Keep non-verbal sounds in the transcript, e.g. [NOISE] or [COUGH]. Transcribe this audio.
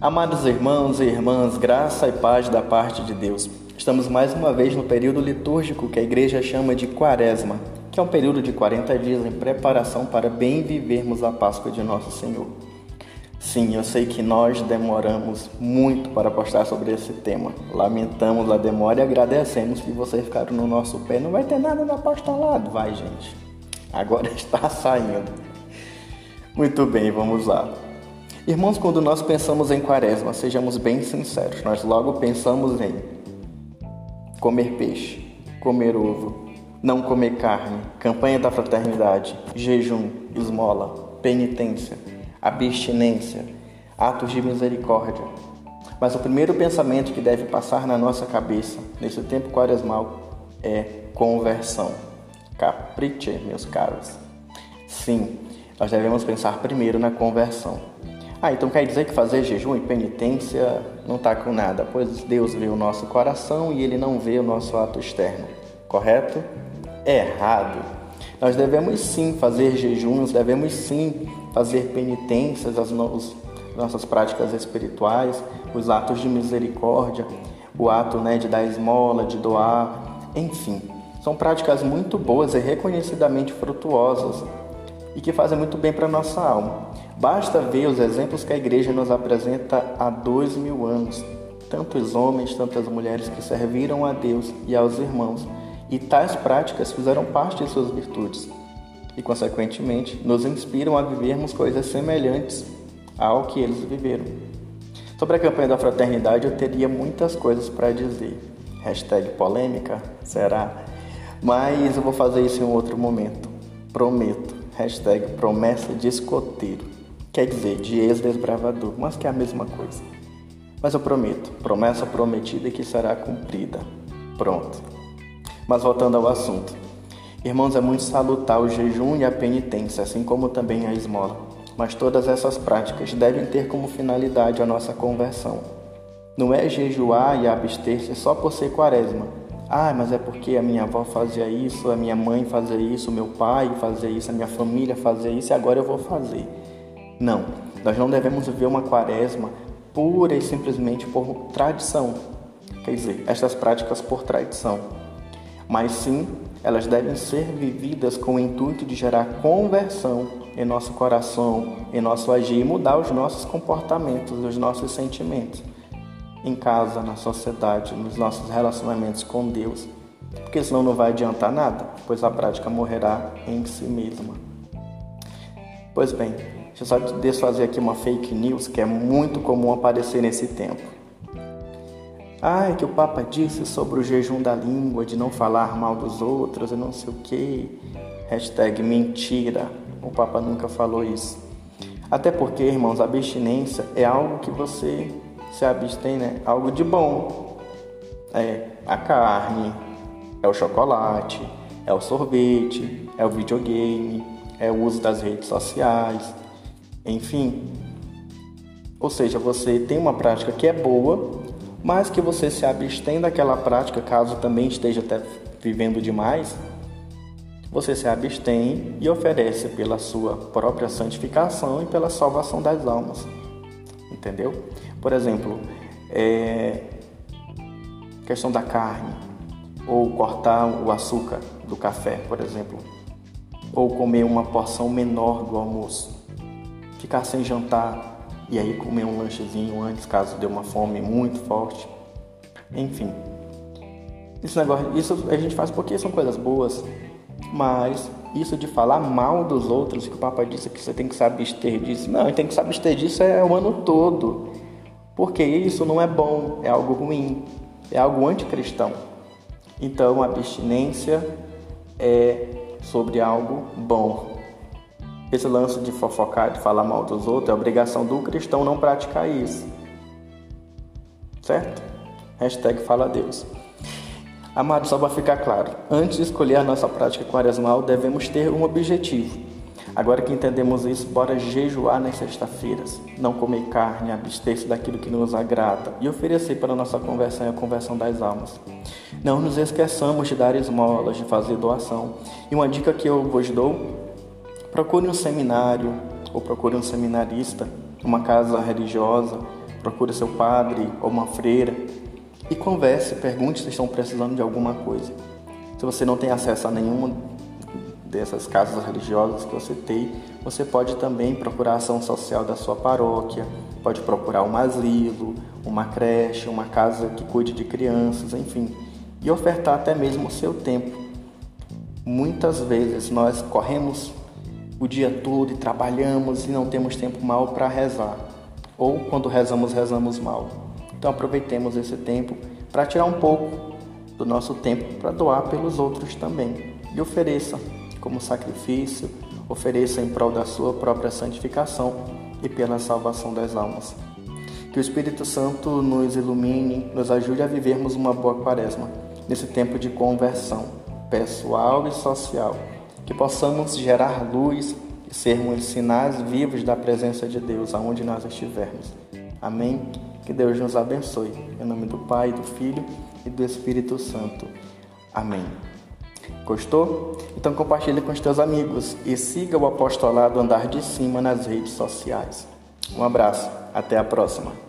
Amados irmãos e irmãs, graça e paz da parte de Deus. Estamos mais uma vez no período litúrgico que a igreja chama de Quaresma, que é um período de 40 dias em preparação para bem vivermos a Páscoa de nosso Senhor. Sim, eu sei que nós demoramos muito para postar sobre esse tema. Lamentamos a demora e agradecemos que vocês ficaram no nosso pé. Não vai ter nada no apostolado, vai, gente. Agora [LAUGHS] está saindo. Muito bem, vamos lá. Irmãos, quando nós pensamos em quaresma, sejamos bem sinceros, nós logo pensamos em comer peixe, comer ovo, não comer carne, campanha da fraternidade, jejum, esmola, penitência, abstinência, atos de misericórdia. Mas o primeiro pensamento que deve passar na nossa cabeça nesse tempo quaresmal é conversão. Capriche, meus caros. Sim, nós devemos pensar primeiro na conversão. Ah, então quer dizer que fazer jejum e penitência não está com nada, pois Deus vê o nosso coração e Ele não vê o nosso ato externo, correto? Errado. Nós devemos sim fazer jejuns, devemos sim fazer penitências, as nossas práticas espirituais, os atos de misericórdia, o ato né, de dar esmola, de doar, enfim. São práticas muito boas e reconhecidamente frutuosas e que fazem muito bem para a nossa alma. Basta ver os exemplos que a igreja nos apresenta há dois mil anos. Tantos homens, tantas mulheres que serviram a Deus e aos irmãos, e tais práticas fizeram parte de suas virtudes, e, consequentemente, nos inspiram a vivermos coisas semelhantes ao que eles viveram. Sobre a campanha da fraternidade, eu teria muitas coisas para dizer. Hashtag polêmica, será? Mas eu vou fazer isso em um outro momento. Prometo. Hashtag promessa de escoteiro quer dizer de ex-desbravador, mas que é a mesma coisa. Mas eu prometo, promessa prometida que será cumprida. Pronto. Mas voltando ao assunto. Irmãos, é muito salutar o jejum e a penitência, assim como também a esmola. Mas todas essas práticas devem ter como finalidade a nossa conversão. Não é jejuar e abster-se só por ser quaresma. Ah, mas é porque a minha avó fazia isso, a minha mãe fazia isso, o meu pai fazia isso, a minha família fazia isso e agora eu vou fazer. Não, nós não devemos viver uma quaresma pura e simplesmente por tradição. Quer dizer, estas práticas por tradição. Mas sim, elas devem ser vividas com o intuito de gerar conversão em nosso coração, em nosso agir e mudar os nossos comportamentos, os nossos sentimentos. Em casa, na sociedade, nos nossos relacionamentos com Deus. Porque senão não vai adiantar nada, pois a prática morrerá em si mesma. Pois bem, Deixa eu só desfazer aqui uma fake news que é muito comum aparecer nesse tempo. Ah, é que o Papa disse sobre o jejum da língua, de não falar mal dos outros e não sei o que. Hashtag mentira. O Papa nunca falou isso. Até porque, irmãos, a abstinência é algo que você se abstém, né? Algo de bom. É a carne, é o chocolate, é o sorvete, é o videogame, é o uso das redes sociais, enfim. Ou seja, você tem uma prática que é boa, mas que você se abstém daquela prática, caso também esteja até vivendo demais, você se abstém e oferece pela sua própria santificação e pela salvação das almas. Entendeu? Por exemplo, é... questão da carne, ou cortar o açúcar do café, por exemplo, ou comer uma porção menor do almoço ficar sem jantar e aí comer um lanchezinho antes, caso dê uma fome muito forte. Enfim. Esse negócio, isso a gente faz porque são coisas boas, mas isso de falar mal dos outros, que o papai disse que você tem que se abster disso. Não, tem que se abster disso é o ano todo. Porque isso não é bom, é algo ruim, é algo anticristão. Então, a abstinência é sobre algo bom, esse lance de fofocar, de falar mal dos outros, é obrigação do cristão não praticar isso. Certo? Hashtag fala Deus. Amado, só para ficar claro, antes de escolher a nossa prática quaresmal, devemos ter um objetivo. Agora que entendemos isso, bora jejuar nas sexta-feiras, não comer carne, abster-se daquilo que nos agrada e oferecer para a nossa conversão e a conversão das almas. Não nos esqueçamos de dar esmolas, de fazer doação. E uma dica que eu vos dou Procure um seminário ou procure um seminarista, uma casa religiosa, procure seu padre ou uma freira e converse, pergunte se estão precisando de alguma coisa. Se você não tem acesso a nenhuma dessas casas religiosas que eu citei, você pode também procurar a ação social da sua paróquia, pode procurar um asilo, uma creche, uma casa que cuide de crianças, enfim, e ofertar até mesmo o seu tempo. Muitas vezes nós corremos o dia todo e trabalhamos e não temos tempo mal para rezar, ou quando rezamos, rezamos mal. Então aproveitemos esse tempo para tirar um pouco do nosso tempo para doar pelos outros também e ofereça como sacrifício, ofereça em prol da sua própria santificação e pela salvação das almas. Que o Espírito Santo nos ilumine, nos ajude a vivermos uma boa quaresma nesse tempo de conversão pessoal e social, que possamos gerar luz e sermos sinais vivos da presença de Deus aonde nós estivermos. Amém? Que Deus nos abençoe. Em nome do Pai, do Filho e do Espírito Santo. Amém. Gostou? Então compartilhe com os teus amigos e siga o apostolado Andar de Cima nas redes sociais. Um abraço, até a próxima.